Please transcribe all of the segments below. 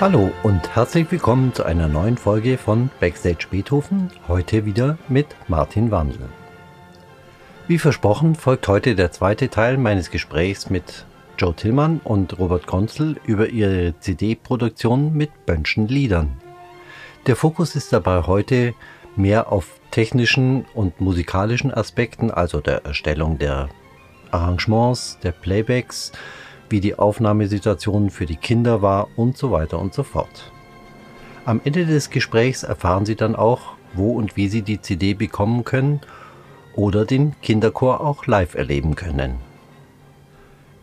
Hallo und herzlich willkommen zu einer neuen Folge von Backstage Beethoven, heute wieder mit Martin Wandel. Wie versprochen folgt heute der zweite Teil meines Gesprächs mit Joe Tillmann und Robert Konzel über ihre CD-Produktion mit Bönschen Liedern. Der Fokus ist dabei heute mehr auf technischen und musikalischen Aspekten, also der Erstellung der Arrangements, der Playbacks, wie die Aufnahmesituation für die Kinder war und so weiter und so fort. Am Ende des Gesprächs erfahren Sie dann auch, wo und wie Sie die CD bekommen können oder den Kinderchor auch live erleben können.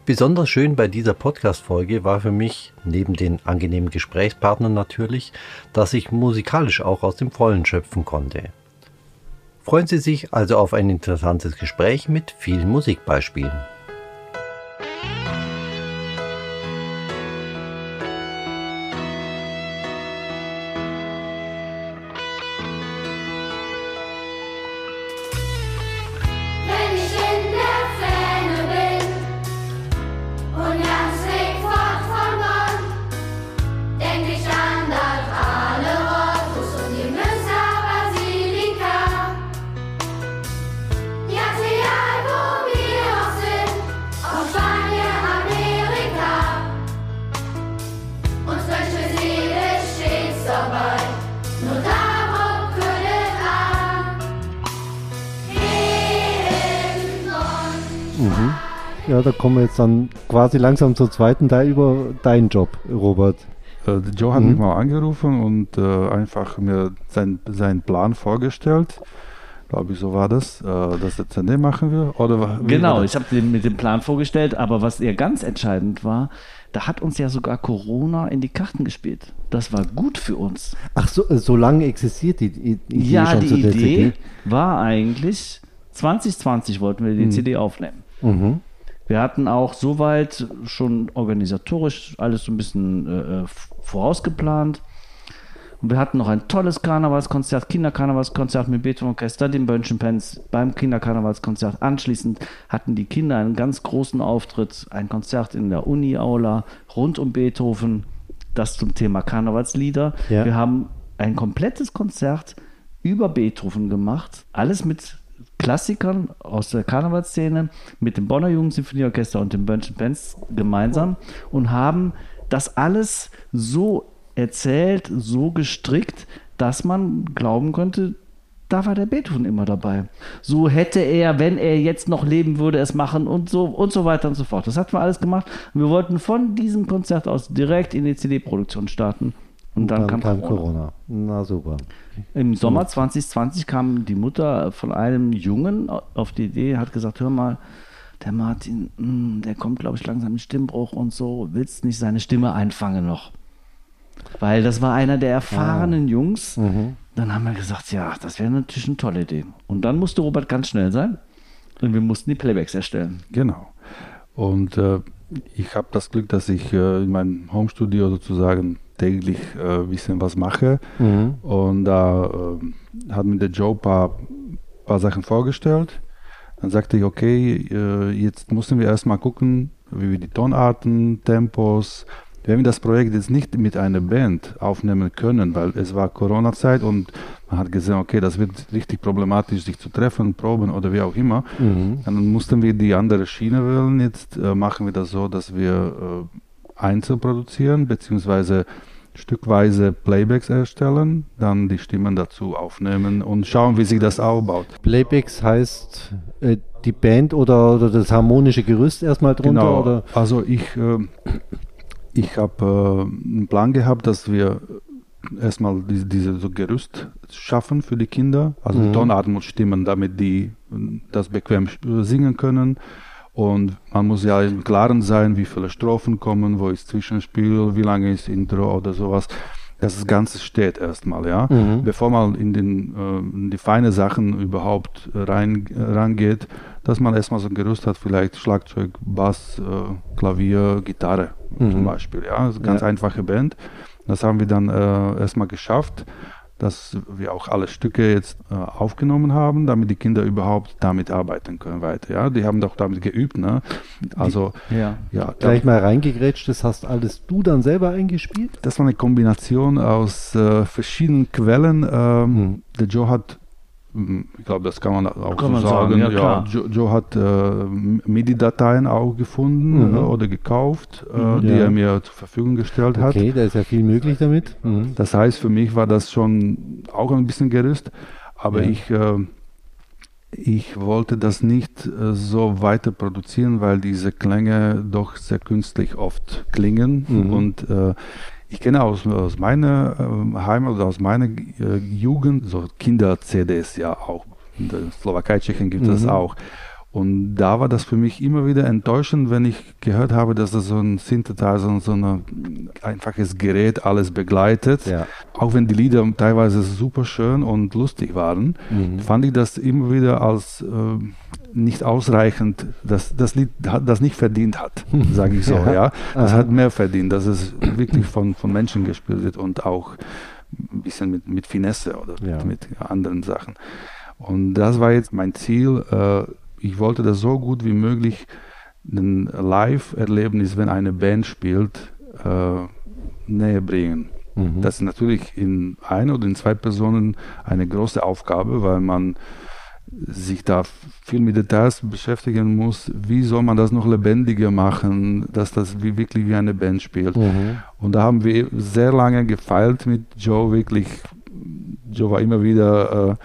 Besonders schön bei dieser Podcast-Folge war für mich, neben den angenehmen Gesprächspartnern natürlich, dass ich musikalisch auch aus dem Vollen schöpfen konnte. Freuen Sie sich also auf ein interessantes Gespräch mit vielen Musikbeispielen. Ja, da kommen wir jetzt dann quasi langsam zum zweiten Teil über deinen Job, Robert. Äh, Joe hat mhm. mich mal angerufen und äh, einfach mir sein, seinen Plan vorgestellt. Glaube ich, so war das, äh, dass der CD machen wir. Oder genau, ich habe den mit dem Plan vorgestellt, aber was ja ganz entscheidend war, da hat uns ja sogar Corona in die Karten gespielt. Das war gut für uns. Ach so, so lange existiert die, Idee ja, schon die Idee war eigentlich, 2020 wollten wir die mhm. CD aufnehmen. Mhm. Wir hatten auch soweit schon organisatorisch alles so ein bisschen äh, äh, vorausgeplant. Und wir hatten noch ein tolles Karnevalskonzert, Kinderkarnevalskonzert mit Beethoven Orchester, den Bönchen Pens beim Kinderkarnevalskonzert. Anschließend hatten die Kinder einen ganz großen Auftritt, ein Konzert in der Uni-Aula rund um Beethoven, das zum Thema Karnevalslieder. Ja. Wir haben ein komplettes Konzert über Beethoven gemacht, alles mit Klassikern aus der Karnevalsszene mit dem Bonner Jugendsinfonieorchester und dem Bönchen Pens gemeinsam und haben das alles so erzählt, so gestrickt, dass man glauben könnte, da war der Beethoven immer dabei. So hätte er, wenn er jetzt noch leben würde, es machen und so und so weiter und so fort. Das hatten wir alles gemacht. Wir wollten von diesem Konzert aus direkt in die CD-Produktion starten. Und dann, dann kam, kam Corona. Corona. Na super. Im Sommer 2020 kam die Mutter von einem Jungen auf die Idee, hat gesagt, hör mal, der Martin, hm, der kommt, glaube ich, langsam in Stimmbruch und so, willst nicht seine Stimme einfangen noch? Weil das war einer der erfahrenen ah. Jungs. Mhm. Dann haben wir gesagt, ja, das wäre natürlich eine tolle Idee. Und dann musste Robert ganz schnell sein und wir mussten die Playbacks erstellen. Genau. Und äh, ich habe das Glück, dass ich äh, in meinem Homestudio sozusagen täglich äh, ein bisschen was mache. Mhm. Und da äh, hat mir der Joe ein paar, paar Sachen vorgestellt. Dann sagte ich, okay, äh, jetzt müssen wir erstmal gucken, wie wir die Tonarten, Tempos, wenn wir das Projekt jetzt nicht mit einer Band aufnehmen können, weil es war Corona-Zeit und man hat gesehen, okay, das wird richtig problematisch, sich zu treffen, proben oder wie auch immer, mhm. dann mussten wir die andere Schiene wählen. Jetzt äh, machen wir das so, dass wir äh, einzeln produzieren, beziehungsweise stückweise Playbacks erstellen, dann die Stimmen dazu aufnehmen und schauen, wie sich das aufbaut. Playbacks heißt äh, die Band oder, oder, das harmonische Gerüst erstmal drunter? Genau. Oder? Also ich, äh, ich habe äh, einen Plan gehabt, dass wir erstmal diese, diese so Gerüst schaffen für die Kinder, also mhm. Tonarten und Stimmen, damit die das bequem singen können und man muss ja im Klaren sein, wie viele Strophen kommen, wo ist Zwischenspiel, wie lange ist Intro oder sowas. Das Ganze steht erstmal, ja. Mhm. Bevor man in, den, äh, in die feinen Sachen überhaupt rein, äh, rangeht, dass man erstmal so ein Gerüst hat, vielleicht Schlagzeug, Bass, äh, Klavier, Gitarre mhm. zum Beispiel, ja. Das ist eine ganz ja. einfache Band. Das haben wir dann äh, erstmal geschafft. Dass wir auch alle Stücke jetzt äh, aufgenommen haben, damit die Kinder überhaupt damit arbeiten können weiter. Ja, die haben doch damit geübt, ne? Also ja, ja gleich mal reingegrätscht, das hast alles du dann selber eingespielt? Das war eine Kombination aus äh, verschiedenen Quellen. Ähm, hm. Der Joe hat ich glaube, das kann man auch kann so man sagen. sagen. Ja, ja Joe, Joe, hat äh, MIDI-Dateien auch gefunden mhm. äh, oder gekauft, äh, mhm, die ja. er mir zur Verfügung gestellt hat. Okay, da ist ja viel möglich damit. Mhm. Das heißt, für mich war das schon auch ein bisschen Gerüst, aber ich, äh, ich wollte das nicht äh, so weiter produzieren, weil diese Klänge doch sehr künstlich oft klingen mhm. und äh, ich kenne aus, aus meiner äh, Heimat oder aus meiner äh, Jugend so Kinder-CDs ja auch. In der Slowakei, Tschechien gibt es mhm. das auch. Und da war das für mich immer wieder enttäuschend, wenn ich gehört habe, dass das so ein Synthesizer, so ein einfaches Gerät alles begleitet. Ja. Auch wenn die Lieder teilweise super schön und lustig waren, mhm. fand ich das immer wieder als äh, nicht ausreichend, dass das Lied das nicht verdient hat, sage ich so. ja. ja. Das hat mehr verdient, dass es wirklich von, von Menschen gespielt wird und auch ein bisschen mit, mit Finesse oder ja. mit anderen Sachen. Und das war jetzt mein Ziel. Äh, ich wollte das so gut wie möglich ein Live-Erlebnis, wenn eine Band spielt, äh, näher bringen. Mhm. Das ist natürlich in ein oder in zwei Personen eine große Aufgabe, weil man sich da viel mit Details beschäftigen muss, wie soll man das noch lebendiger machen, dass das wie, wirklich wie eine Band spielt. Mhm. Und da haben wir sehr lange gefeilt mit Joe, wirklich. Joe war immer wieder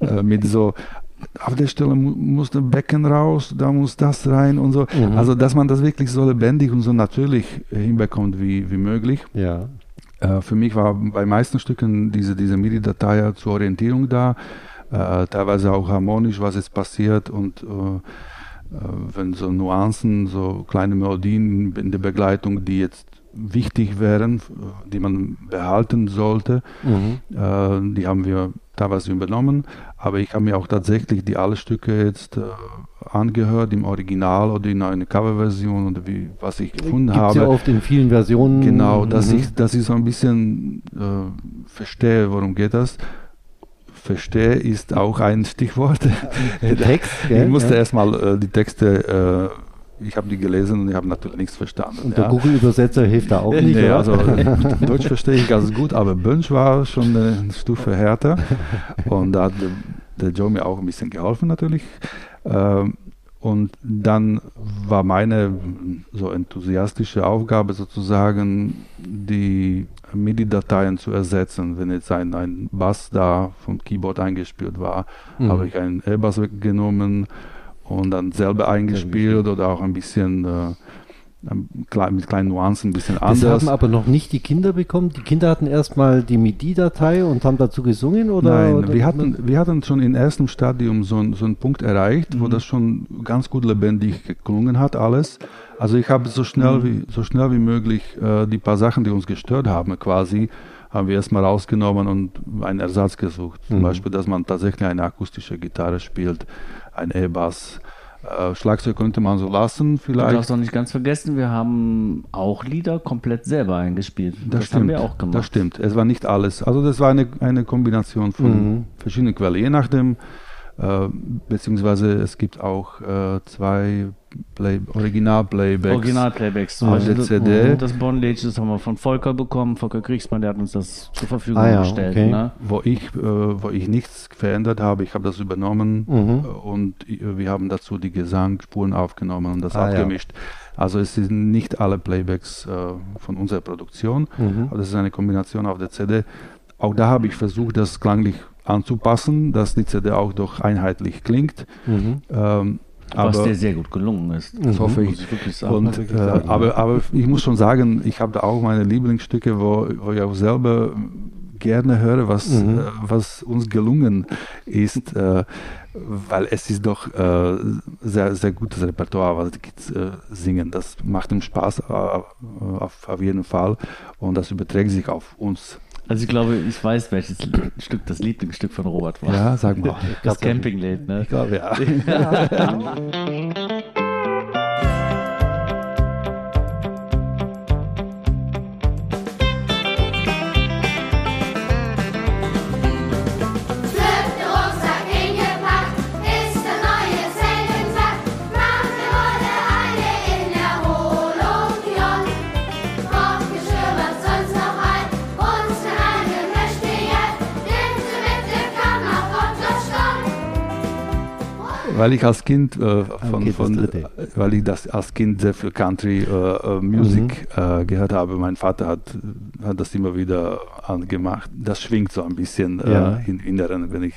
äh, äh, mit so, auf der Stelle muss der Becken raus, da muss das rein und so. Mhm. Also, dass man das wirklich so lebendig und so natürlich hinbekommt wie, wie möglich. Ja. Äh, für mich war bei meisten Stücken diese, diese MIDI-Datei zur Orientierung da äh, teilweise auch harmonisch, was ist passiert und äh, äh, wenn so Nuancen, so kleine Melodien in der Begleitung, die jetzt wichtig wären, die man behalten sollte, mhm. äh, die haben wir teilweise übernommen, aber ich habe mir auch tatsächlich die alle Stücke jetzt äh, angehört im Original oder in einer Coverversion oder wie was ich gefunden Gibt's habe. ja oft in vielen Versionen. Genau, dass mhm. ich dass ich so ein bisschen äh, verstehe, worum geht das verstehe, ist auch ein Stichwort. Text? Ich musste ja. erstmal äh, die Texte, äh, ich habe die gelesen und ich habe natürlich nichts verstanden. Und der ja. Google-Übersetzer hilft da auch nicht? Nee, also Deutsch verstehe ich ganz gut, aber Bönsch war schon eine Stufe härter und da hat der, Joe mir auch ein bisschen geholfen natürlich. Ähm, und dann war meine so enthusiastische Aufgabe sozusagen, die MIDI-Dateien zu ersetzen. Wenn jetzt ein, ein Bass da vom Keyboard eingespielt war, mhm. habe ich einen L-Bass weggenommen und dann selber eingespielt oder auch ein bisschen äh, mit kleinen Nuancen ein bisschen anders. Das haben aber noch nicht die Kinder bekommen. Die Kinder hatten erstmal die MIDI-Datei und haben dazu gesungen oder? Nein, oder wir hatten, wir hatten schon im ersten Stadium so, so einen Punkt erreicht, mhm. wo das schon ganz gut lebendig geklungen hat alles. Also ich habe so schnell mhm. wie so schnell wie möglich äh, die paar Sachen, die uns gestört haben, quasi haben wir erstmal rausgenommen und einen Ersatz gesucht. Zum mhm. Beispiel, dass man tatsächlich eine akustische Gitarre spielt, ein E-Bass äh, Schlagzeug könnte man so lassen, vielleicht. Du darfst doch nicht ganz vergessen, wir haben auch Lieder komplett selber eingespielt. Das, das stimmt, haben wir auch gemacht. Das stimmt. Es war nicht alles. Also das war eine, eine Kombination von mhm. verschiedenen Quellen. Je nachdem, äh, beziehungsweise es gibt auch äh, zwei Play Original-Playbacks. Original-Playbacks. Auf der CD. Das Bondage, das haben wir von Volker bekommen. Volker Kriegsmann, der hat uns das zur Verfügung ah, ja, gestellt. Okay. Ne? Wo, ich, äh, wo ich nichts verändert habe, ich habe das übernommen mhm. und wir haben dazu die Gesangsspuren aufgenommen und das ah, abgemischt. Ja. Also es sind nicht alle Playbacks äh, von unserer Produktion, mhm. aber das ist eine Kombination auf der CD. Auch da habe ich versucht, das klanglich anzupassen, dass die CD auch doch einheitlich klingt. Mhm. Ähm, was dir sehr gut gelungen ist. Das mhm. hoffe ich. ich und, äh, aber, aber ich muss schon sagen, ich habe da auch meine Lieblingsstücke, wo, wo ich auch selber gerne höre, was, mhm. äh, was uns gelungen ist, äh, weil es ist doch äh, sehr, sehr gutes Repertoire, was die Kids äh, singen. Das macht ihm Spaß äh, auf, auf jeden Fall und das überträgt sich auf uns also ich glaube, ich weiß, welches Stück das Lieblingsstück von Robert war. Ja, sag mal. Das Campinglied, ne? Ich glaube, ja. ja. weil ich als Kind äh, von, okay, von weil ich das als Kind sehr viel Country äh, äh Music mhm. äh, gehört habe. Mein Vater hat, hat das immer wieder angemacht. Das schwingt so ein bisschen äh, ja. in Inneren, wenn ich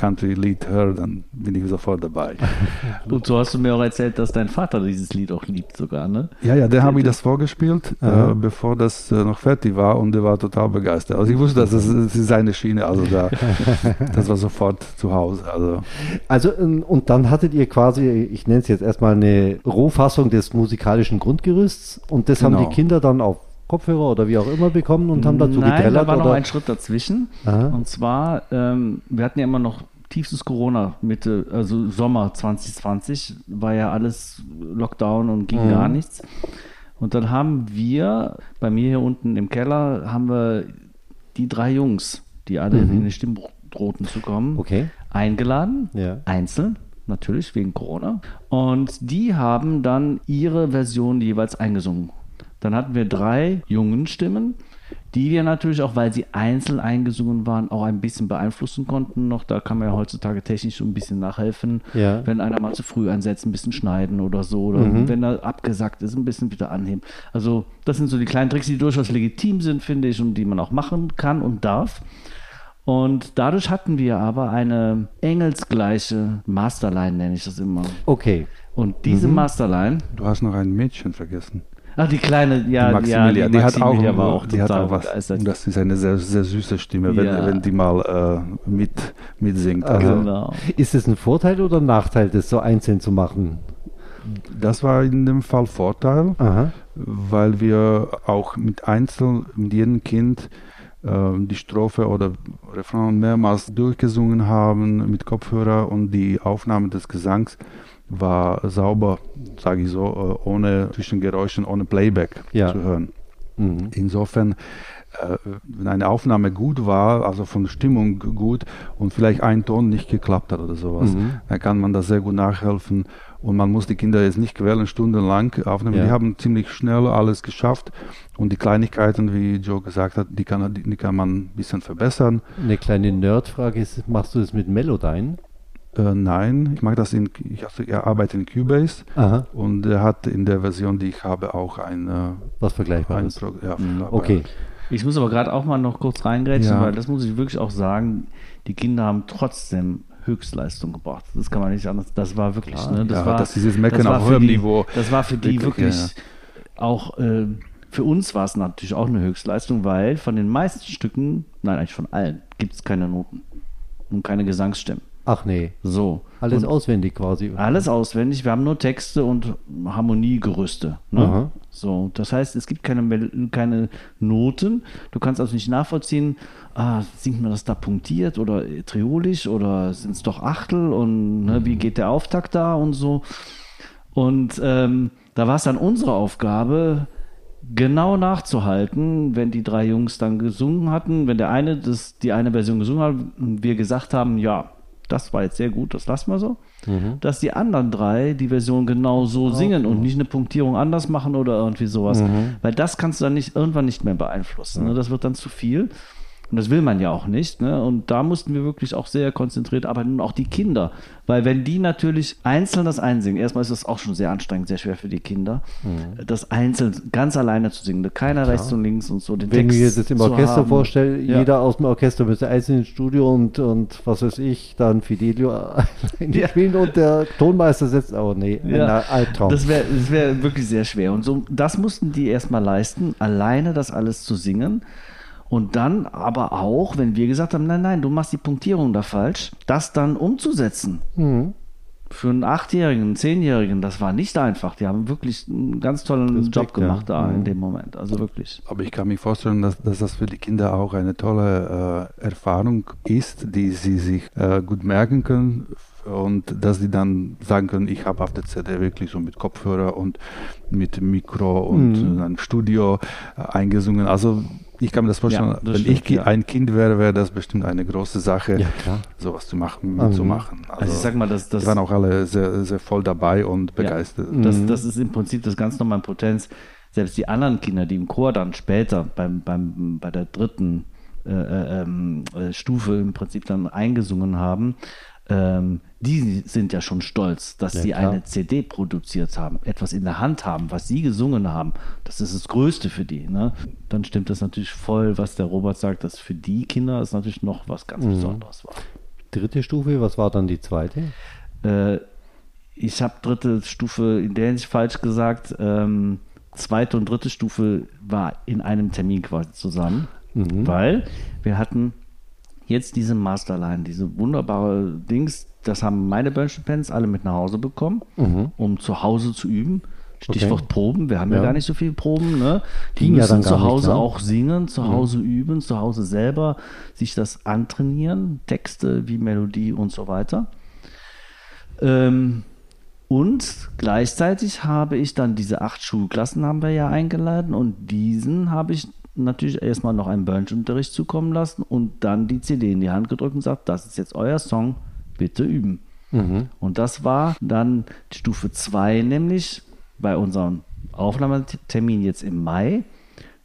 Country-Lied höre, dann bin ich sofort dabei. Und so hast du mir auch erzählt, dass dein Vater dieses Lied auch liebt sogar, ne? Ja, ja, der habe ich das vorgespielt, äh, bevor das äh, noch fertig war und der war total begeistert. Also ich wusste, dass das, das ist seine Schiene, also da, das war sofort zu Hause. Also. also ähm, und dann hattet ihr quasi, ich nenne es jetzt erstmal eine Rohfassung des musikalischen Grundgerüsts und das genau. haben die Kinder dann auf Kopfhörer oder wie auch immer bekommen und haben dazu Nein, getrellert? da war oder? noch ein Schritt dazwischen. Aha. Und zwar, ähm, wir hatten ja immer noch tiefstes Corona, Mitte, also Sommer 2020, war ja alles Lockdown und ging mhm. gar nichts. Und dann haben wir, bei mir hier unten im Keller, haben wir die drei Jungs, die alle mhm. in den Stimmbruch drohten zu kommen, okay. eingeladen, ja. einzeln, natürlich wegen Corona. Und die haben dann ihre Version jeweils eingesungen. Dann hatten wir drei jungen Stimmen die wir natürlich auch, weil sie einzeln eingesungen waren, auch ein bisschen beeinflussen konnten noch. Da kann man ja heutzutage technisch so ein bisschen nachhelfen. Ja. Wenn einer mal zu früh einsetzt, ein bisschen schneiden oder so. Oder mhm. wenn er abgesagt ist, ein bisschen wieder anheben. Also das sind so die kleinen Tricks, die durchaus legitim sind, finde ich, und die man auch machen kann und darf. Und dadurch hatten wir aber eine engelsgleiche Masterline, nenne ich das immer. Okay. Und diese mhm. Masterline. Du hast noch ein Mädchen vergessen. Ach, die kleine, ja, die Maximilia, ja, die, die hat auch, war auch die hat auch was. Begeistert. Das ist eine sehr, sehr süße Stimme, wenn, ja. wenn die mal äh, mit, mitsingt. Also, genau. Ist es ein Vorteil oder ein Nachteil, das so einzeln zu machen? Das war in dem Fall Vorteil, Aha. weil wir auch mit Einzel, mit jedem Kind äh, die Strophe oder Refrain mehrmals durchgesungen haben mit Kopfhörer und die Aufnahme des Gesangs war sauber, sage ich so, äh, ohne Zwischengeräuschen, ohne Playback ja. zu hören. Mhm. Insofern, äh, wenn eine Aufnahme gut war, also von Stimmung gut und vielleicht ein Ton nicht geklappt hat oder sowas, mhm. dann kann man das sehr gut nachhelfen und man muss die Kinder jetzt nicht quälen, stundenlang aufnehmen. Ja. Die haben ziemlich schnell alles geschafft und die Kleinigkeiten, wie Joe gesagt hat, die kann, die kann man ein bisschen verbessern. Eine kleine Nerdfrage ist, machst du das mit Melodyne? Äh, nein, ich mag das in, ich, also, arbeitet in Cubase Aha. und er hat in der Version, die ich habe, auch ein äh, was Vergleichbares. Ein ja, mhm. Okay. Ich muss aber gerade auch mal noch kurz reingrätschen, ja. weil das muss ich wirklich auch sagen, die Kinder haben trotzdem Höchstleistung gebracht. Das kann man nicht anders. Das war wirklich, Klar, ne, das ja, war das dieses Meckern auf hohem Niveau. Das war für die wirklich, wirklich auch äh, für uns war es natürlich auch eine Höchstleistung, weil von den meisten Stücken, nein, eigentlich von allen, gibt es keine Noten und keine Gesangsstimmen. Ach nee. So. Alles und auswendig quasi. Alles auswendig. Wir haben nur Texte und Harmoniegerüste. Ne? So. Das heißt, es gibt keine, keine Noten. Du kannst also nicht nachvollziehen, ah, singt man das da punktiert oder triolisch oder sind es doch Achtel und ne, wie geht der Auftakt da und so. Und ähm, da war es dann unsere Aufgabe, genau nachzuhalten, wenn die drei Jungs dann gesungen hatten, wenn der eine das, die eine Version gesungen hat und wir gesagt haben, ja, das war jetzt sehr gut, das lassen wir so, mhm. dass die anderen drei die Version genau so singen und nicht eine Punktierung anders machen oder irgendwie sowas. Mhm. Weil das kannst du dann nicht irgendwann nicht mehr beeinflussen. Ne? Das wird dann zu viel. Und das will man ja auch nicht. Ne? Und da mussten wir wirklich auch sehr konzentriert arbeiten und auch die Kinder. Weil wenn die natürlich einzeln das einsingen, erstmal ist das auch schon sehr anstrengend, sehr schwer für die Kinder, mhm. das einzeln ganz alleine zu singen, keiner Klar. rechts und links und so. Den wenn Text ich mir das im Orchester vorstelle, ja. jeder aus dem Orchester müsste einzeln ins Studio und, und was weiß ich, dann Fidelio ja. spielen und der Tonmeister setzt, oh nee, ja. Albtraum. Das wäre das wär wirklich sehr schwer. Und so, das mussten die erstmal leisten, alleine das alles zu singen. Und dann aber auch, wenn wir gesagt haben, nein, nein, du machst die Punktierung da falsch, das dann umzusetzen. Mhm. Für einen Achtjährigen, einen Zehnjährigen, das war nicht einfach. Die haben wirklich einen ganz tollen Respekt, Job gemacht ja. da mhm. in dem Moment. Also wirklich. Aber ich kann mir vorstellen, dass, dass das für die Kinder auch eine tolle äh, Erfahrung ist, die sie sich äh, gut merken können und dass sie dann sagen können, ich habe auf der CD wirklich so mit Kopfhörer und mit Mikro und mhm. einem Studio äh, eingesungen. Also ich kann mir das vorstellen, ja, das wenn stimmt, ich ja. ein Kind wäre, wäre das bestimmt eine große Sache, ja, sowas zu machen, mitzumachen. Also, also ich sag mal, das, das die waren auch alle sehr, sehr voll dabei und begeistert. das, mhm. das ist im Prinzip das ganz normale Potenz. Selbst die anderen Kinder, die im Chor dann später beim, beim, bei der dritten äh, äh, ähm, äh, Stufe im Prinzip dann eingesungen haben, ähm, die sind ja schon stolz, dass ja, sie klar. eine CD produziert haben, etwas in der Hand haben, was sie gesungen haben. Das ist das Größte für die. Ne? Dann stimmt das natürlich voll, was der Robert sagt, dass für die Kinder es natürlich noch was ganz mhm. Besonderes war. Dritte Stufe, was war dann die zweite? Äh, ich habe dritte Stufe in der Hinsicht falsch gesagt. Ähm, zweite und dritte Stufe war in einem Termin quasi zusammen, mhm. weil wir hatten jetzt diese Masterline, diese wunderbare Dings, das haben meine Burnschen Pens alle mit nach Hause bekommen, mhm. um zu Hause zu üben. Stichwort okay. Proben, wir haben ja. ja. gar nicht so viele Proben, ne? Die Ging müssen ja zu Hause nicht, ne? auch singen, zu mhm. Hause üben, zu Hause selber sich das antrainieren, Texte wie Melodie und so weiter. Ähm, und gleichzeitig habe ich dann diese acht Schulklassen haben wir ja eingeladen und diesen habe ich natürlich erstmal noch einen Burnsch-Unterricht zukommen lassen und dann die CD in die Hand gedrückt und gesagt, das ist jetzt euer Song, bitte üben. Mhm. Und das war dann Stufe 2, nämlich bei unserem Aufnahmetermin jetzt im Mai.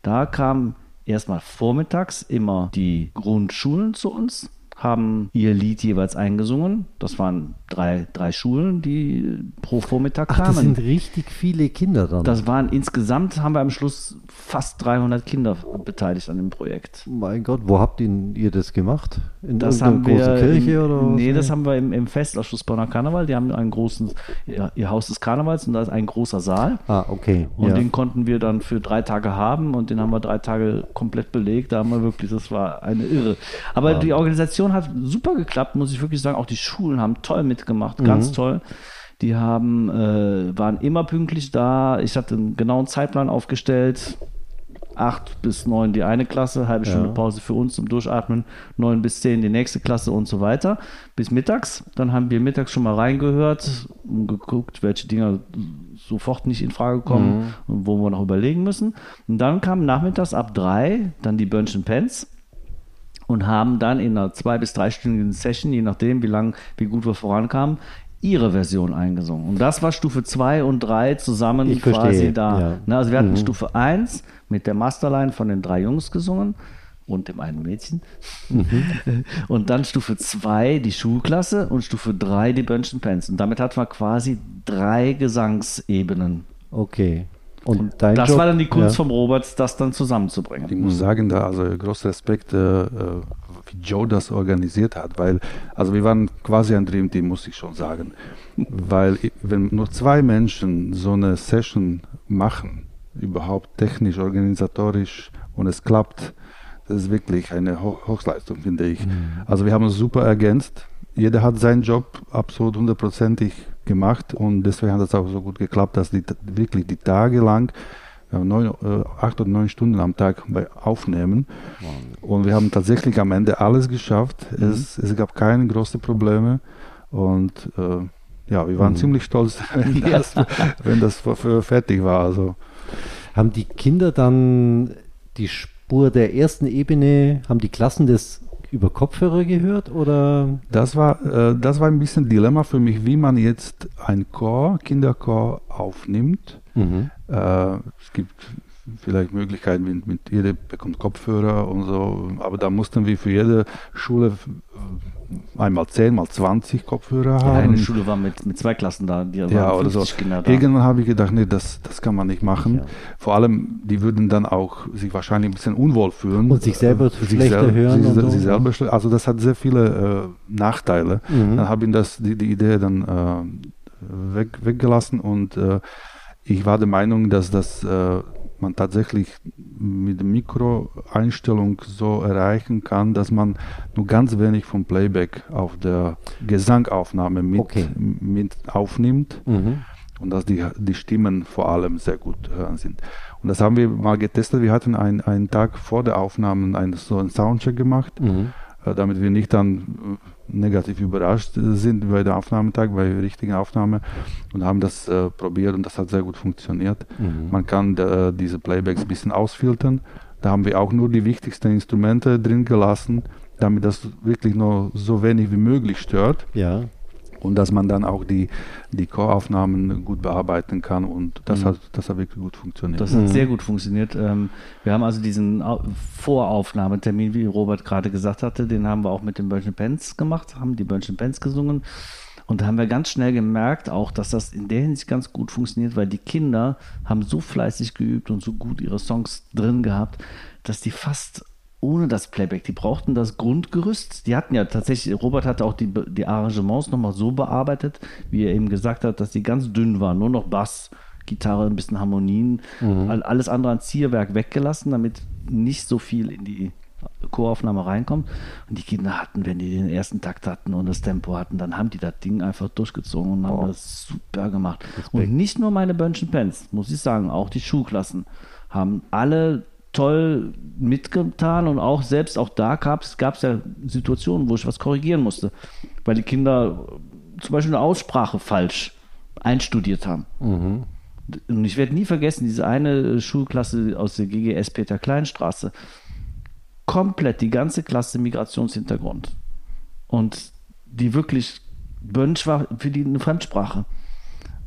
Da kamen erstmal vormittags immer die Grundschulen zu uns haben ihr Lied jeweils eingesungen. Das waren drei, drei Schulen, die pro Vormittag kamen. Ach, das sind richtig viele Kinder dann. Das waren insgesamt, haben wir am Schluss fast 300 Kinder beteiligt an dem Projekt. Mein Gott, wo habt ihr das gemacht? In das haben wir Kirche in, oder Nee, das haben wir im, im Festausschuss Bonner Karneval. Die haben einen großen, ihr, ihr, Haus des Karnevals und da ist ein großer Saal. Ah, okay. Und ja. den konnten wir dann für drei Tage haben und den haben wir drei Tage komplett belegt. Da haben wir wirklich, das war eine Irre. Aber ja. die Organisation hat super geklappt, muss ich wirklich sagen. Auch die Schulen haben toll mitgemacht, ganz mhm. toll. Die haben, äh, waren immer pünktlich da. Ich hatte einen genauen Zeitplan aufgestellt. Acht bis neun die eine Klasse, halbe Stunde ja. Pause für uns zum Durchatmen, neun bis zehn die nächste Klasse und so weiter. Bis mittags. Dann haben wir mittags schon mal reingehört und geguckt, welche Dinge sofort nicht in Frage kommen mhm. und wo wir noch überlegen müssen. Und dann kam nachmittags ab drei dann die Bönchen Pens und haben dann in einer zwei- bis dreistündigen Session, je nachdem, wie lang, wie gut wir vorankamen, ihre Version eingesungen. Und das war Stufe 2 und 3 zusammen ich quasi verstehe, da. Ja. Also wir hatten mhm. Stufe 1 mit der Masterline von den drei Jungs gesungen und dem einen Mädchen. Mhm. Und dann Stufe 2 die Schulklasse und Stufe 3 die Bönchen Pens. Und damit hatten wir quasi drei Gesangsebenen. Okay. Und das Job, war dann die Kunst ja. vom Robert, das dann zusammenzubringen. Ich muss sagen, da also großer Respekt, äh, äh, wie Joe das organisiert hat, weil also wir waren quasi ein Dream Team, muss ich schon sagen, weil wenn nur zwei Menschen so eine Session machen, überhaupt technisch, organisatorisch und es klappt, das ist wirklich eine Ho Hochleistung, finde ich. Mhm. Also wir haben uns super ergänzt. Jeder hat seinen Job absolut hundertprozentig gemacht und deswegen hat es auch so gut geklappt, dass die wirklich die Tage lang haben neun, äh, acht oder neun Stunden am Tag bei aufnehmen und wir haben tatsächlich am Ende alles geschafft. Mhm. Es, es gab keine großen Probleme und äh, ja, wir waren mhm. ziemlich stolz, wenn das, wenn das fertig war. Also. Haben die Kinder dann die Spur der ersten Ebene, haben die Klassen das über Kopfhörer gehört oder? Das war, äh, das war ein bisschen Dilemma für mich, wie man jetzt ein Chor, Kinderchor aufnimmt. Mhm. Äh, es gibt vielleicht Möglichkeiten, mit, mit jeder bekommt Kopfhörer und so, aber da mussten wir für jede Schule einmal 10, mal 20 Kopfhörer haben. Ja, eine Schule war mit, mit zwei Klassen da, die ja, oder so. Kinder da. Irgendwann habe ich gedacht, nee, das, das kann man nicht machen. Ja. Vor allem, die würden dann auch sich wahrscheinlich ein bisschen unwohl fühlen. Und sich selber äh, schlechter sel hören. Sich, so. sich selber, also das hat sehr viele äh, Nachteile. Mhm. Dann habe ich das, die, die Idee dann äh, weg, weggelassen und äh, ich war der Meinung, dass das äh, man tatsächlich mit Mikroeinstellung so erreichen kann, dass man nur ganz wenig vom Playback auf der Gesangaufnahme mit, okay. mit aufnimmt mhm. und dass die, die Stimmen vor allem sehr gut hören sind. Und das haben wir mal getestet. Wir hatten ein, einen Tag vor der Aufnahme einen, so einen Soundcheck gemacht. Mhm äh, damit wir nicht dann äh, negativ überrascht sind bei der Aufnahmetag, bei der richtigen Aufnahme und haben das äh, probiert und das hat sehr gut funktioniert. Mhm. Man kann äh, diese Playbacks ein bisschen ausfiltern. Da haben wir auch nur die wichtigsten Instrumente drin gelassen, damit das wirklich nur so wenig wie möglich stört. Ja. Und dass man dann auch die, die Choraufnahmen gut bearbeiten kann und das, mhm. hat, das hat wirklich gut funktioniert. Das hat mhm. sehr gut funktioniert. Ähm, wir haben also diesen Voraufnahmetermin, wie Robert gerade gesagt hatte, den haben wir auch mit den Bönchen Pens gemacht, haben die Bönchen Pens gesungen und da haben wir ganz schnell gemerkt auch, dass das in der Hinsicht ganz gut funktioniert, weil die Kinder haben so fleißig geübt und so gut ihre Songs drin gehabt, dass die fast ohne das Playback. Die brauchten das Grundgerüst. Die hatten ja tatsächlich, Robert hatte auch die, die Arrangements nochmal so bearbeitet, wie er eben gesagt hat, dass die ganz dünn waren, nur noch Bass, Gitarre, ein bisschen Harmonien, mhm. alles andere an Zierwerk weggelassen, damit nicht so viel in die Choraufnahme reinkommt. Und die Kinder hatten, wenn die den ersten Takt hatten und das Tempo hatten, dann haben die das Ding einfach durchgezogen und haben oh. das super gemacht. Respekt. Und nicht nur meine Bönchen Pens, muss ich sagen, auch die Schulklassen haben alle toll mitgetan und auch selbst auch da gab es ja Situationen, wo ich was korrigieren musste, weil die Kinder zum Beispiel eine Aussprache falsch einstudiert haben. Mhm. Und ich werde nie vergessen, diese eine Schulklasse aus der GGS Peter Kleinstraße, komplett die ganze Klasse Migrationshintergrund. Und die wirklich, Bönsch war für die eine Fremdsprache.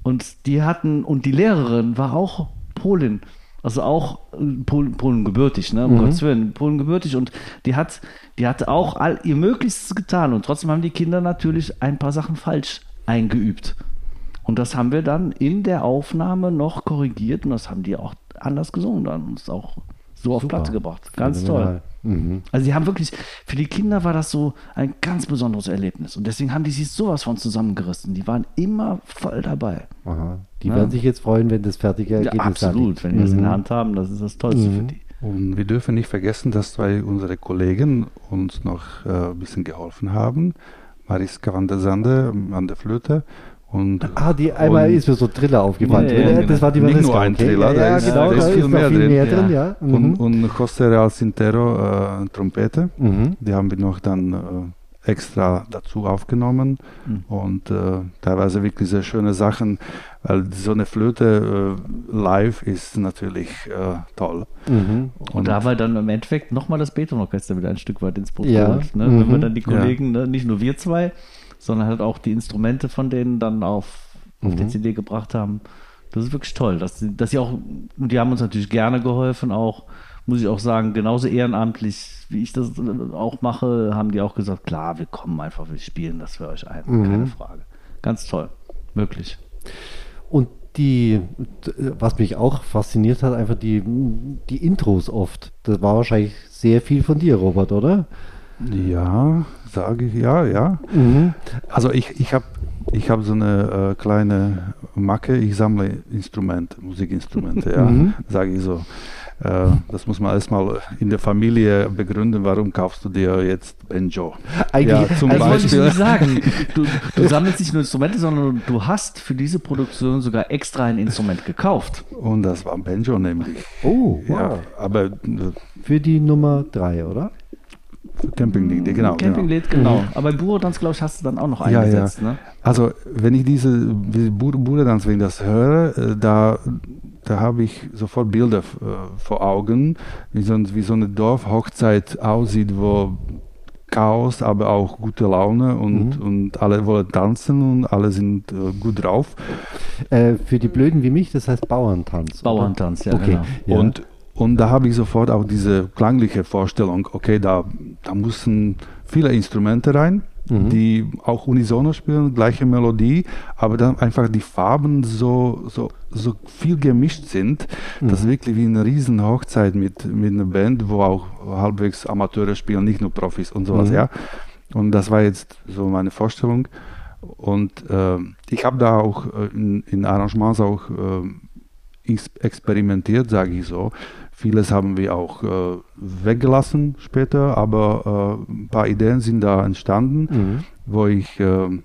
Und die hatten, und die Lehrerin war auch Polin. Also auch äh, Polen, Polen gebürtig, ne? Um mhm. Gottes Willen, Polen gebürtig. Und die hat, die hat auch all ihr Möglichstes getan. Und trotzdem haben die Kinder natürlich ein paar Sachen falsch eingeübt. Und das haben wir dann in der Aufnahme noch korrigiert und das haben die auch anders gesungen dann und es auch so auf Super. Platte gebracht. Ganz toll. Mhm. Also sie haben wirklich, für die Kinder war das so ein ganz besonderes Erlebnis. Und deswegen haben die sich sowas von zusammengerissen. Die waren immer voll dabei. Aha. Die ja. werden sich jetzt freuen, wenn das fertige Ergebnis ja, absolut, wenn die mhm. das in der mhm. Hand haben, das ist das Tollste mhm. für die. Und wir dürfen nicht vergessen, dass zwei unserer Kollegen uns noch äh, ein bisschen geholfen haben. Mariska van der Sande an der Flöte und, ah, die einmal ist mir so Triller aufgefallen. Ja, ja, das war die Nicht nur ein Triller, okay. da, ist, genau, da ist viel, mehr, viel drin. mehr drin. ja. Mhm. Und, und José Real Sintero äh, Trompete, mhm. die haben wir noch dann äh, extra dazu aufgenommen mhm. und äh, teilweise wirklich sehr schöne Sachen, weil so eine Flöte äh, live ist natürlich äh, toll. Mhm. Und, und, da war dann im Endeffekt nochmal das Beethoven-Orchester wieder ein Stück weit ins Boot ja. ne? Wenn wir mhm. dann die Kollegen, ne? nicht nur wir zwei, sondern halt auch die Instrumente von denen dann auf, auf mhm. die CD gebracht haben. Das ist wirklich toll, dass, dass sie auch, die haben uns natürlich gerne geholfen, auch, muss ich auch sagen, genauso ehrenamtlich, wie ich das auch mache, haben die auch gesagt, klar, wir kommen einfach, wir spielen das für euch ein, mhm. keine Frage. Ganz toll, wirklich. Und die, was mich auch fasziniert hat, einfach die, die Intros oft. Das war wahrscheinlich sehr viel von dir, Robert, oder? Ja, sage ich ja, ja. Mhm. Also ich, ich habe ich hab so eine äh, kleine Macke, ich sammle Instrumente, Musikinstrumente, ja, mhm. sage ich so. Äh, das muss man erstmal in der Familie begründen, warum kaufst du dir jetzt Banjo? Eigentlich, ja, zum also Beispiel. wollte ich sagen, du, du sammelst nicht nur Instrumente, sondern du hast für diese Produktion sogar extra ein Instrument gekauft. Und das war ein Banjo nämlich. Oh, wow. Ja, aber äh, für die Nummer drei, oder? Campinglied, genau. Campinglied, genau. genau. Mhm. Aber Buredanz, glaube ich, hast du dann auch noch eingesetzt. Ja, ja. Ne? Also, wenn ich diese, diese Buredanz, wenn ich das höre, äh, da, da habe ich sofort Bilder äh, vor Augen, wie so, wie so eine Dorfhochzeit aussieht, wo Chaos, aber auch gute Laune und, mhm. und alle wollen tanzen und alle sind äh, gut drauf. Äh, für die Blöden wie mich, das heißt Bauerntanz. Bauerntanz, oder? ja. Okay. Genau. Ja. Und und da habe ich sofort auch diese klangliche Vorstellung, okay, da, da müssen viele Instrumente rein, mhm. die auch unisono spielen, gleiche Melodie, aber dann einfach die Farben so, so, so viel gemischt sind, mhm. dass wirklich wie eine riesen Hochzeit mit, mit einer Band, wo auch halbwegs Amateure spielen, nicht nur Profis und sowas, mhm. ja. Und das war jetzt so meine Vorstellung. Und äh, ich habe da auch äh, in, in Arrangements auch äh, experimentiert, sage ich so. Vieles haben wir auch äh, weggelassen später, aber äh, ein paar Ideen sind da entstanden, mhm. wo ich, äh,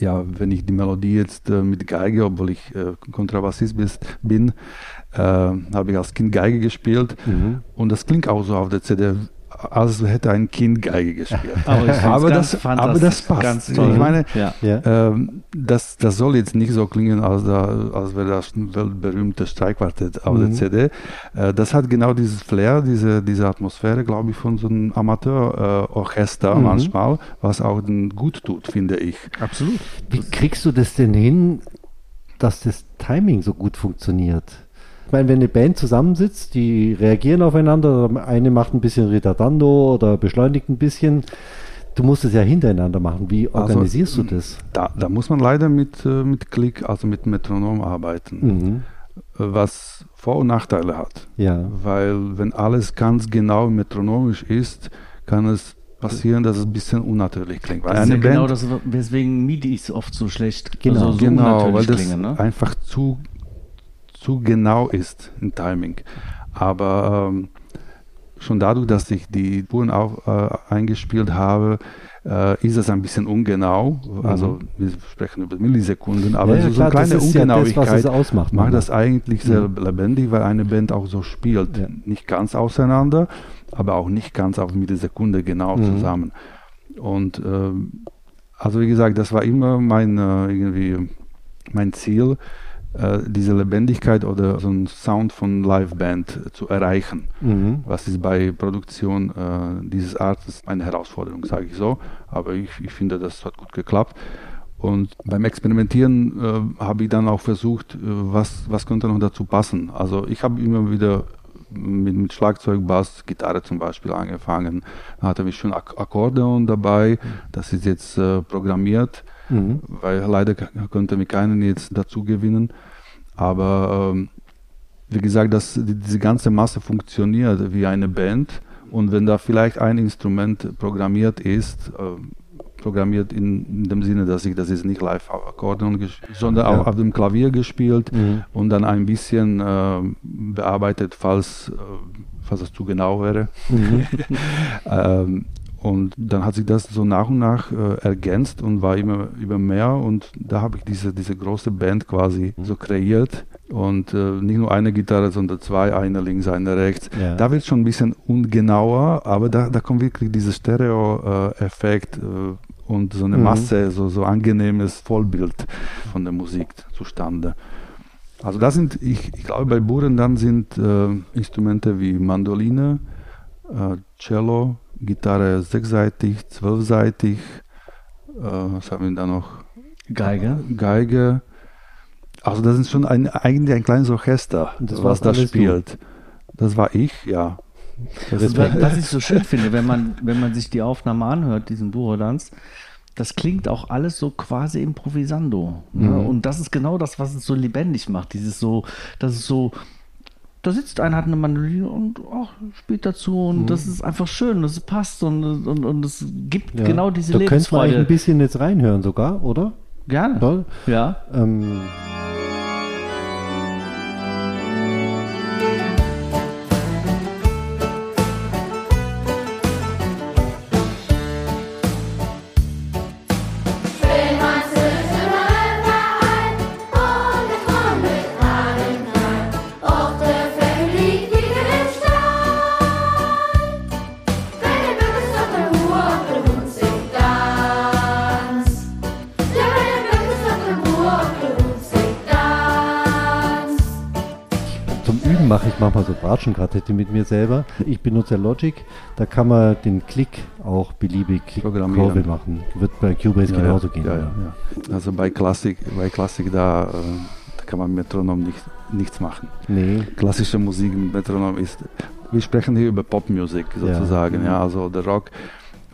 ja, wenn ich die Melodie jetzt äh, mit Geige, obwohl ich äh, Kontrabassist bin, äh, habe ich als Kind Geige gespielt mhm. und das klingt auch so auf der CD als hätte ein Kind Geige gespielt. aber, aber, das, aber das passt. Ganz toll. Ich meine, ja. ähm, das, das soll jetzt nicht so klingen, als, da, als wäre das ein weltberühmte Streikquartett auf mhm. der CD. Äh, das hat genau dieses Flair, diese, diese Atmosphäre, glaube ich, von so einem Amateurorchester äh, mhm. manchmal, was auch gut tut, finde ich. Absolut. Wie kriegst du das denn hin, dass das Timing so gut funktioniert? Ich meine, wenn eine Band zusammensitzt, die reagieren aufeinander, eine macht ein bisschen Ritardando oder beschleunigt ein bisschen. Du musst es ja hintereinander machen. Wie also, organisierst also, du das? Da, da, muss man leider mit, äh, mit Klick, also mit Metronom arbeiten. Mhm. Was Vor- und Nachteile hat. Ja. Weil wenn alles ganz genau metronomisch ist, kann es passieren, dass es ein bisschen unnatürlich klingt. Weil das ist ja genau das, weswegen MIDIs oft so schlecht genau, also so genau weil das klingen, ne? einfach zu zu genau ist im Timing. Aber ähm, schon dadurch, dass ich die Spuren auch äh, eingespielt habe, äh, ist es ein bisschen ungenau. Mhm. Also wir sprechen über Millisekunden, aber ja, so, klar, so eine kleine Ungenauigkeit ja das, macht ne? das eigentlich sehr mhm. lebendig, weil eine Band auch so spielt. Ja. Nicht ganz auseinander, aber auch nicht ganz auf Millisekunde genau mhm. zusammen. Und äh, also wie gesagt, das war immer mein äh, irgendwie mein Ziel, diese Lebendigkeit oder so einen Sound von Liveband zu erreichen. Mhm. Was ist bei Produktion äh, dieses Artes eine Herausforderung, sage ich so. Aber ich, ich finde, das hat gut geklappt. Und beim Experimentieren äh, habe ich dann auch versucht, äh, was, was könnte noch dazu passen. Also ich habe immer wieder mit, mit, Schlagzeug, Bass, Gitarre zum Beispiel angefangen. Da hatte ich schon Ak Akkordeon dabei. Das ist jetzt äh, programmiert mhm. weil leider konnte mir keinen jetzt dazu gewinnen. Aber ähm, wie gesagt, dass diese ganze Masse funktioniert wie eine Band und wenn da vielleicht ein Instrument programmiert ist, äh, programmiert in, in, dem Sinne, dass ich das ist nicht live Akkordeon, sondern ja. auch auf dem Klavier gespielt mhm. und dann ein bisschen äh, bearbeitet, falls, äh, falls es zu genau wäre. Mhm. ähm, und dann hat sich das so nach und nach äh, ergänzt und war immer, immer mehr. Und da habe ich diese, diese große Band quasi so kreiert. Und äh, nicht nur eine Gitarre, sondern zwei, eine links, eine rechts. Ja. Da wird schon ein bisschen ungenauer, aber da, da kommt wirklich dieser Stereo-Effekt äh, und so eine mhm. Masse, so, so angenehmes Vollbild von der Musik zustande. Also das sind, ich, ich glaube, bei Buren dann sind äh, Instrumente wie Mandoline, äh, Cello, Gitarre sechsseitig, zwölfseitig. Äh, was haben wir da noch? Geige. Geige. Also das ist schon ein, eigentlich ein kleines Orchester, das was da spielt. Du. Das war ich, ja. Das was ich so schön finde, wenn man, wenn man sich die Aufnahme anhört, diesen Burodanz, das klingt auch alles so quasi improvisando. Ne? Mhm. Und das ist genau das, was es so lebendig macht. Dieses so, das ist so, da sitzt einer, hat eine Mandoline und oh, spielt dazu und mhm. das ist einfach schön, das passt und, und, und es gibt ja. genau diese da Lebensfreude. Da könnte man ein bisschen jetzt reinhören sogar, oder? Gerne. Toll. Ja. Ähm, manchmal so Bratschenkartette mit mir selber. Ich benutze Logic, da kann man den Klick auch beliebig Kurve machen. Wird bei Cubase ja, genauso ja, gehen. Ja, also bei Classic, bei Classic da, äh, da kann man mit Metronom nicht, nichts machen. Nee. Klassische Musik mit Metronom ist, wir sprechen hier über Popmusik sozusagen, ja, also der Rock.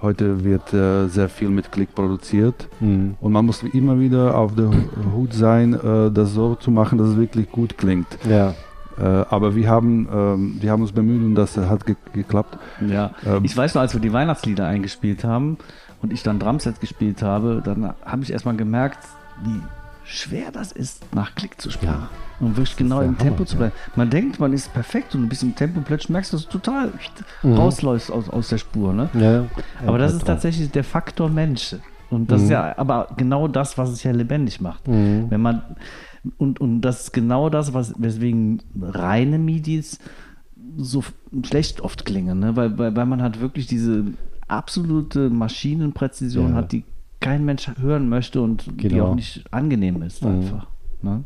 Heute wird äh, sehr viel mit Klick produziert mhm. und man muss immer wieder auf der Hut sein, äh, das so zu machen, dass es wirklich gut klingt. Ja. Äh, aber wir haben, ähm, wir haben uns bemüht und das hat ge geklappt. Ja, ähm, ich weiß noch, als wir die Weihnachtslieder eingespielt haben und ich dann Drumset gespielt habe, dann habe ich erstmal gemerkt, wie schwer das ist, nach Klick zu spielen. Ja. Und wirklich genau im Tempo Hammer, zu bleiben. Ja. Man denkt, man ist perfekt und ein bisschen im Tempo plötzlich merkst du, dass du total mhm. rausläufst aus, aus der Spur. Ne? Ja, aber das ist tatsächlich der Faktor Mensch. Und das mhm. ist ja aber genau das, was es ja lebendig macht. Mhm. Wenn man und, und das ist genau das, was, weswegen reine MIDIs so schlecht oft klingen, ne? weil, weil, weil man halt wirklich diese absolute Maschinenpräzision Ja. hat, die kein Mensch hören möchte und die Genau. auch nicht angenehm ist Mhm. einfach. Ne?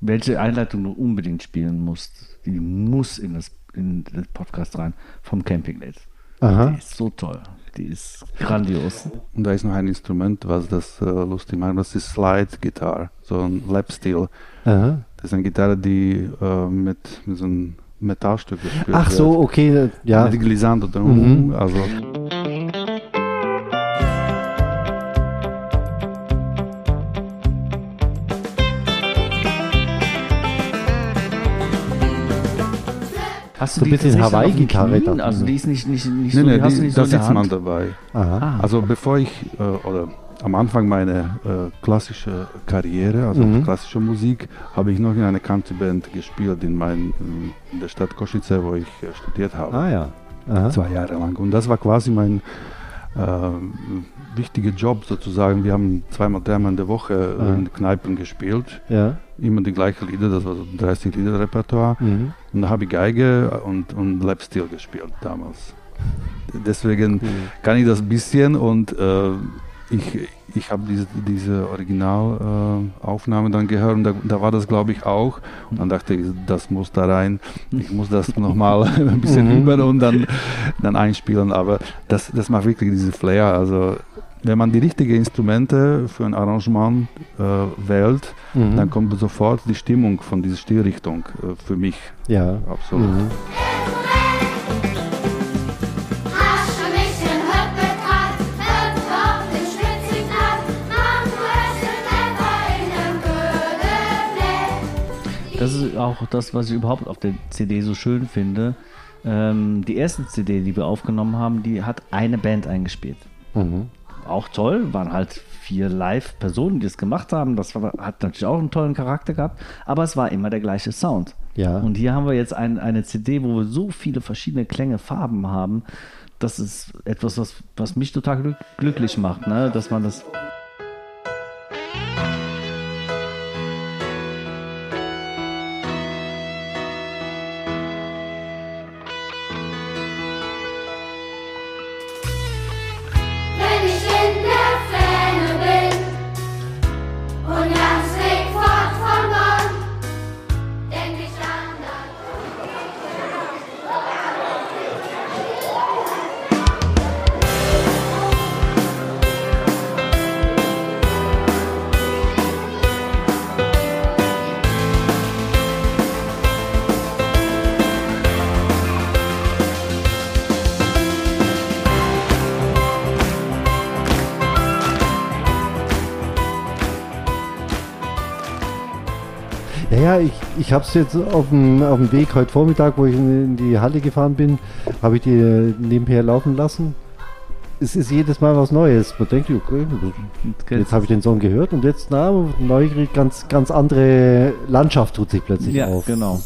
Welche Einleitung du unbedingt spielen musst, die muss in das in den Podcast rein vom Camping Late. Aha. Die ist so toll. Die ist grandios. Und da ist noch ein Instrument, was das äh, lustig macht, das ist Slide Guitar, so ein Lap Steel. Aha. Das ist eine Gitarre, die äh, mit, mit so einem Metallstück gespielt Ach wird. so, okay, ja. Mit Glissando. Mhm. Also Hast So ein bisschen Hawaii-Gitarre. Also die ist nicht, nicht, nicht nee, so, nee, die hast du die, nicht da so sitzt man dabei. Aha. Ah, Also bevor ich, äh, oder am Anfang meiner äh, klassische Karriere, also Mhm. klassische Musik, habe ich noch in einer Country-Band gespielt in, mein, in der Stadt Košice, wo ich äh, studiert habe. Ah ja. Aha. Zwei Jahre lang. Und das war quasi mein äh, wichtiger Job sozusagen. Wir haben zweimal, dreimal in der Woche Ah. in Kneipen gespielt. Ja. Immer die gleichen Lieder, das war so 30 Lieder Repertoire. Mhm. Und da habe ich Geige und, und Lap Steel gespielt damals. Deswegen kann ich das ein bisschen und äh, ich, ich habe diese, diese Originalaufnahme äh, dann gehört und da, da war das glaube ich auch. Und dann dachte ich, das muss da rein. Ich muss das nochmal ein bisschen Mhm. üben und dann, dann einspielen. Aber das, das macht wirklich diese Flair. Also wenn man die richtigen Instrumente für ein Arrangement äh, wählt, Mhm. dann kommt sofort die Stimmung von dieser Stilrichtung äh, für mich. Ja. Absolut. Mhm. Ist auch das, was ich überhaupt auf der CD so schön finde. Ähm, die erste CD, die wir aufgenommen haben, die hat eine Band eingespielt. Mhm. Auch toll, waren halt vier Live-Personen, die es gemacht haben. Das war, hat natürlich auch einen tollen Charakter gehabt, aber es war immer der gleiche Sound. Ja. Und hier haben wir jetzt ein, eine CD, wo wir so viele verschiedene Klänge, Farben haben. Das ist etwas, was, was mich total glück, glücklich macht, ne? dass man das ich, habe es jetzt auf dem, auf dem Weg heute Vormittag, wo ich in, in die Halle gefahren bin, habe ich die äh, nebenher laufen lassen. Es ist jedes Mal was Neues. Man denkt, okay, jetzt habe ich den Song gehört und jetzt, na, neugierig, ganz, ganz andere Landschaft tut sich plötzlich Ja, auf. genau.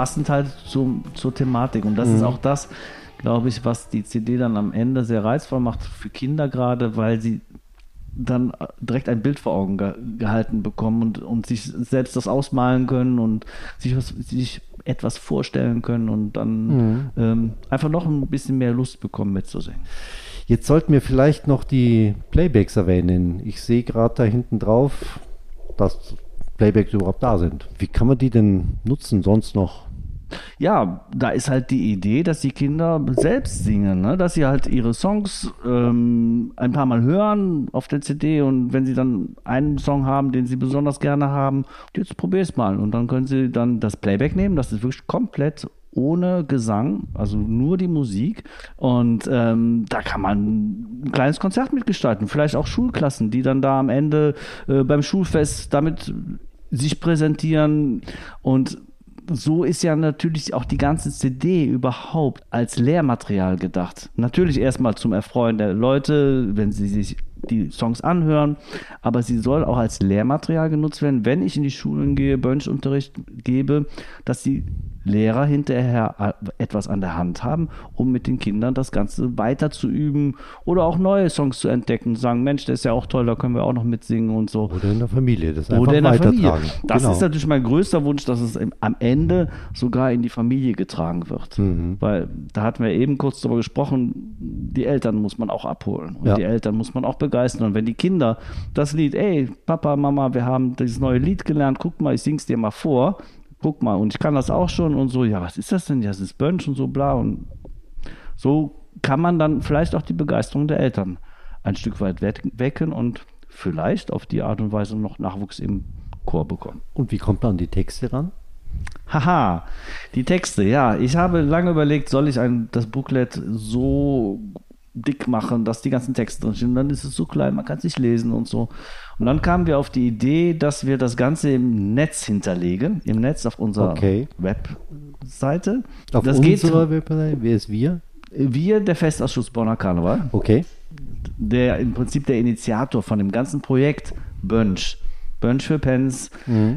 Passend halt zum, zur Thematik. Und das ist auch das, glaube ich, was die CD dann am Ende sehr reizvoll macht für Kinder gerade, weil sie dann direkt ein Bild vor Augen ge gehalten bekommen und, und sich selbst das ausmalen können und sich, was, sich etwas vorstellen können und dann ähm, einfach noch ein bisschen mehr Lust bekommen mitzusingen. Jetzt sollten wir vielleicht noch die Playbacks erwähnen. Ich sehe gerade da hinten drauf, dass Playbacks überhaupt da sind. Wie kann man die denn nutzen sonst noch? Ja, da ist halt die Idee, dass die Kinder selbst singen, ne? dass sie halt ihre Songs ähm, ein paar Mal hören auf der CD und wenn sie dann einen Song haben, den sie besonders gerne haben, jetzt probier's mal und dann können sie dann das Playback nehmen, das ist wirklich komplett ohne Gesang, also nur die Musik. Und ähm, da kann man ein kleines Konzert mitgestalten. Vielleicht auch Schulklassen, die dann da am Ende äh, beim Schulfest damit sich präsentieren. Und so ist ja natürlich auch die ganze CD überhaupt als Lehrmaterial gedacht. Natürlich erstmal zum Erfreuen der Leute, wenn sie sich die Songs anhören, aber sie soll auch als Lehrmaterial genutzt werden, wenn ich in die Schulen gehe, Bönchunterricht gebe, dass die Lehrer hinterher etwas an der Hand haben, um mit den Kindern das Ganze weiter zu üben oder auch neue Songs zu entdecken, sagen, Mensch, der ist ja auch toll, da können wir auch noch mitsingen und so. Oder in der Familie, das einfach Oder in der weitertragen. Familie. Das Genau. ist natürlich mein größter Wunsch, dass es am Ende sogar in die Familie getragen wird. Mhm. Weil da hatten wir eben kurz darüber gesprochen, die Eltern muss man auch abholen und Ja. die Eltern muss man auch begeistern. Und wenn die Kinder das Lied, ey, Papa, Mama, wir haben dieses neue Lied gelernt, guck mal, ich sing's dir mal vor, guck mal, und ich kann das auch schon und so, ja, was ist das denn? Ja, das ist Bönsch und so bla und so kann man dann vielleicht auch die Begeisterung der Eltern ein Stück weit we- wecken und vielleicht auf die Art und Weise noch Nachwuchs im Chor bekommen. Und wie kommt man an die Texte ran? Haha, die Texte, ja. Ich habe lange überlegt, soll ich ein, das Booklet so dick machen, dass die ganzen Texte drin stehen. Und dann ist es so klein, man kann es nicht lesen und so. Und dann kamen wir auf die Idee, dass wir das Ganze im Netz hinterlegen, im Netz auf unserer Okay. Webseite. Auf das geht unserer Webseite, wer ist wir? wir, der Festausschuss Bonner Karneval, Okay. der im Prinzip der Initiator von dem ganzen Projekt Bönsch. Bönsch für Pens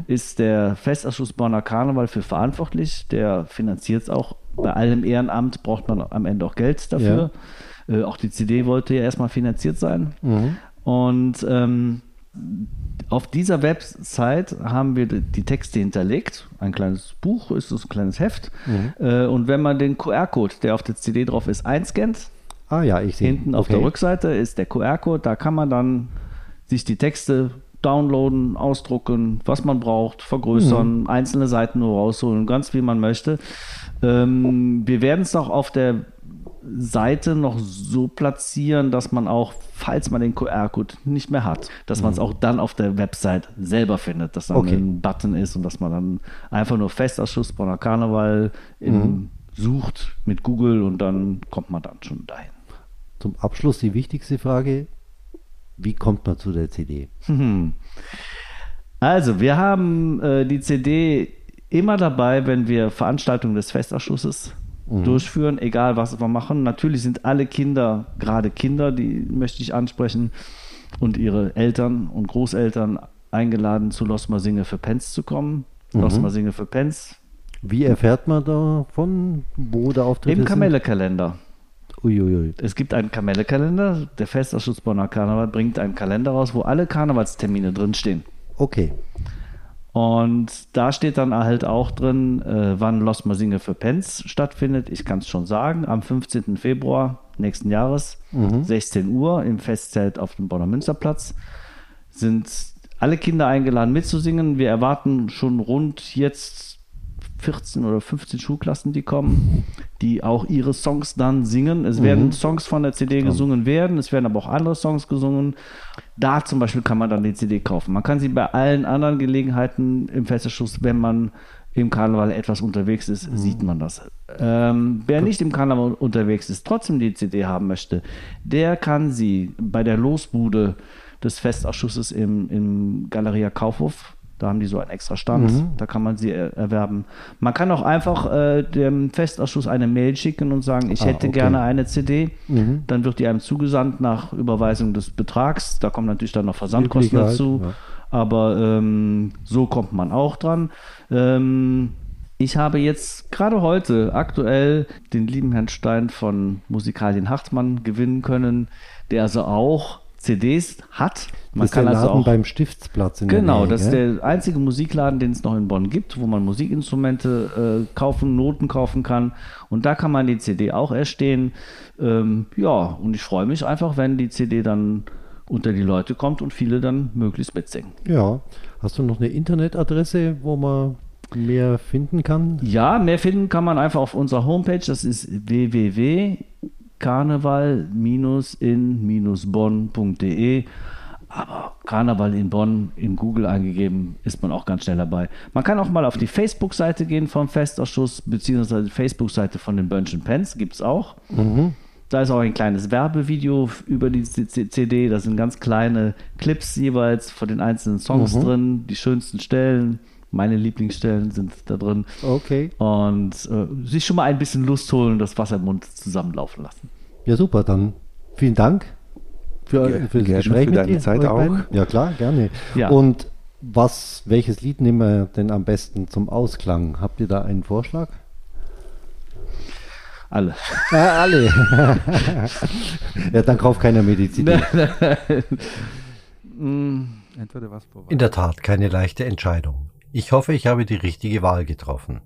ist der Festausschuss Bonner Karneval für verantwortlich. Der finanziert es auch. Bei allem Ehrenamt braucht man am Ende auch Geld dafür. Äh, auch die CD wollte ja erstmal finanziert sein. Und ähm, auf dieser Website haben wir die Texte hinterlegt. Ein kleines Buch ist es, ein kleines Heft. Äh, und wenn man den QR-Code, der auf der CD drauf ist, einscannt, Ah ja, ich sehe. Hinten auf okay. der Rückseite ist der QR-Code, da kann man dann sich die Texte downloaden, ausdrucken, was man braucht, vergrößern, Mhm. einzelne Seiten nur rausholen, ganz wie man möchte. Ähm, wir werden es auch auf der Seite noch so platzieren, dass man auch, falls man den QR-Code nicht mehr hat, dass man es auch dann auf der Website selber findet, dass dann Mhm. Okay. ein Button ist und dass man dann einfach nur Festausschuss Bonner Karneval in, Mhm. sucht mit Google und dann kommt man dann schon dahin. Zum Abschluss die wichtigste Frage. Wie kommt man zu der CD? Mhm. Also, wir haben äh, die CD immer dabei, wenn wir Veranstaltungen des Festausschusses durchführen, egal was wir machen. Natürlich sind alle Kinder, gerade Kinder, die möchte ich ansprechen, und ihre Eltern und Großeltern eingeladen, zu Losmer Singe für Pens zu kommen. Losmer Singe für Pens Wie erfährt man davon, wo der Auftritt im ist? Kamelle-Kalender. Uiuiui. Es gibt einen Kamelle-Kalender. Der Festausschuss Bonner Karneval bringt einen Kalender raus, wo alle Karnevalstermine drinstehen. Okay. Und da steht dann halt auch drin, äh, wann Los Masinge für Pens stattfindet. Ich kann es schon sagen, am 15. Februar nächsten Jahres, 16 Uhr im Festzelt auf dem Bonner Münsterplatz, sind alle Kinder eingeladen mitzusingen. Wir erwarten schon rund jetzt 14 oder 15 Schulklassen, die kommen, die auch ihre Songs dann singen. Es werden Songs von der CD gesungen werden, es werden aber auch andere Songs gesungen. Da zum Beispiel kann man dann die CD kaufen. Man kann sie bei allen anderen Gelegenheiten im Festerschuss, wenn man im Karneval etwas unterwegs ist, sieht man das. Ähm, wer nicht im Karneval unterwegs ist, trotzdem die CD haben möchte, der kann sie bei der Losbude des Festausschusses im, im Galeria Kaufhof da haben die so einen extra Stand, da kann man sie er erwerben. Man kann auch einfach äh, dem Festausschuss eine Mail schicken und sagen, ich Ah, hätte okay. gerne eine CD. Dann wird die einem zugesandt nach Überweisung des Betrags. Da kommen natürlich dann noch Versandkosten halt, dazu. ja. Aber ähm, so kommt man auch dran. Ähm, ich habe jetzt gerade heute aktuell den lieben Herrn Stein von Musikalien Hartmann gewinnen können, der also auch CDs hat. Man das ist kann der also Laden auch beim Stiftsplatz in Genau, Nähe, das ist der einzige Musikladen, den es noch in Bonn gibt, wo man Musikinstrumente äh, kaufen, Noten kaufen kann. Und da kann man die CD auch erstehen. Ähm, ja, und ich freue mich einfach, wenn die CD dann unter die Leute kommt und viele dann möglichst mitsingen. Ja. Hast du noch eine Internetadresse, wo man mehr finden kann? Ja, mehr finden kann man einfach auf unserer Homepage. Das ist www.karneval-in-bonn.de. Aber Karneval in Bonn in Google eingegeben, ist man auch ganz schnell dabei. Man kann auch mal auf die Facebook-Seite gehen vom Festausschuss, beziehungsweise die Facebook-Seite von den Bönchen Pens, gibt es auch. Da ist auch ein kleines Werbevideo über die CD. Da sind ganz kleine Clips jeweils von den einzelnen Songs drin, die schönsten Stellen. Meine Lieblingsstellen sind da drin. Okay. Und äh, sich schon mal ein bisschen Lust holen, das Wasser im Mund zusammenlaufen lassen. Ja, super. Dann vielen Dank für, Ge- für das gerne Gespräch für mit deine dir, Zeit auch. beiden. Ja, klar, gerne. Ja. Und was, welches Lied nehmen wir denn am besten zum Ausklang? Habt ihr da einen Vorschlag? Alle. Ja, alle. ja, dann kauft keiner Medizin. Entweder was vorbei. In der Tat keine leichte Entscheidung. Ich hoffe, ich habe die richtige Wahl getroffen.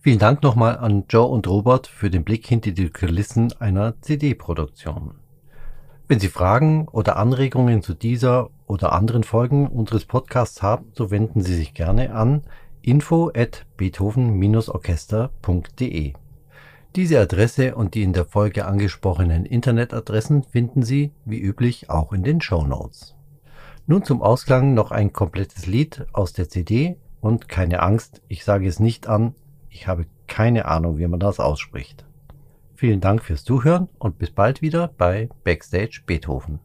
Vielen Dank nochmal an Joe und Robert für den Blick hinter die Kulissen einer CD-Produktion. Wenn Sie Fragen oder Anregungen zu dieser oder anderen Folgen unseres Podcasts haben, so wenden Sie sich gerne an info at beethoven-orchester.de. Diese Adresse und die in der Folge angesprochenen Internetadressen finden Sie, wie üblich, auch in den Show Notes. Nun zum Ausklang noch ein komplettes Lied aus der CD und keine Angst, ich sage es nicht an, ich habe keine Ahnung, wie man das ausspricht. Vielen Dank fürs Zuhören und bis bald wieder bei Backstage Beethoven.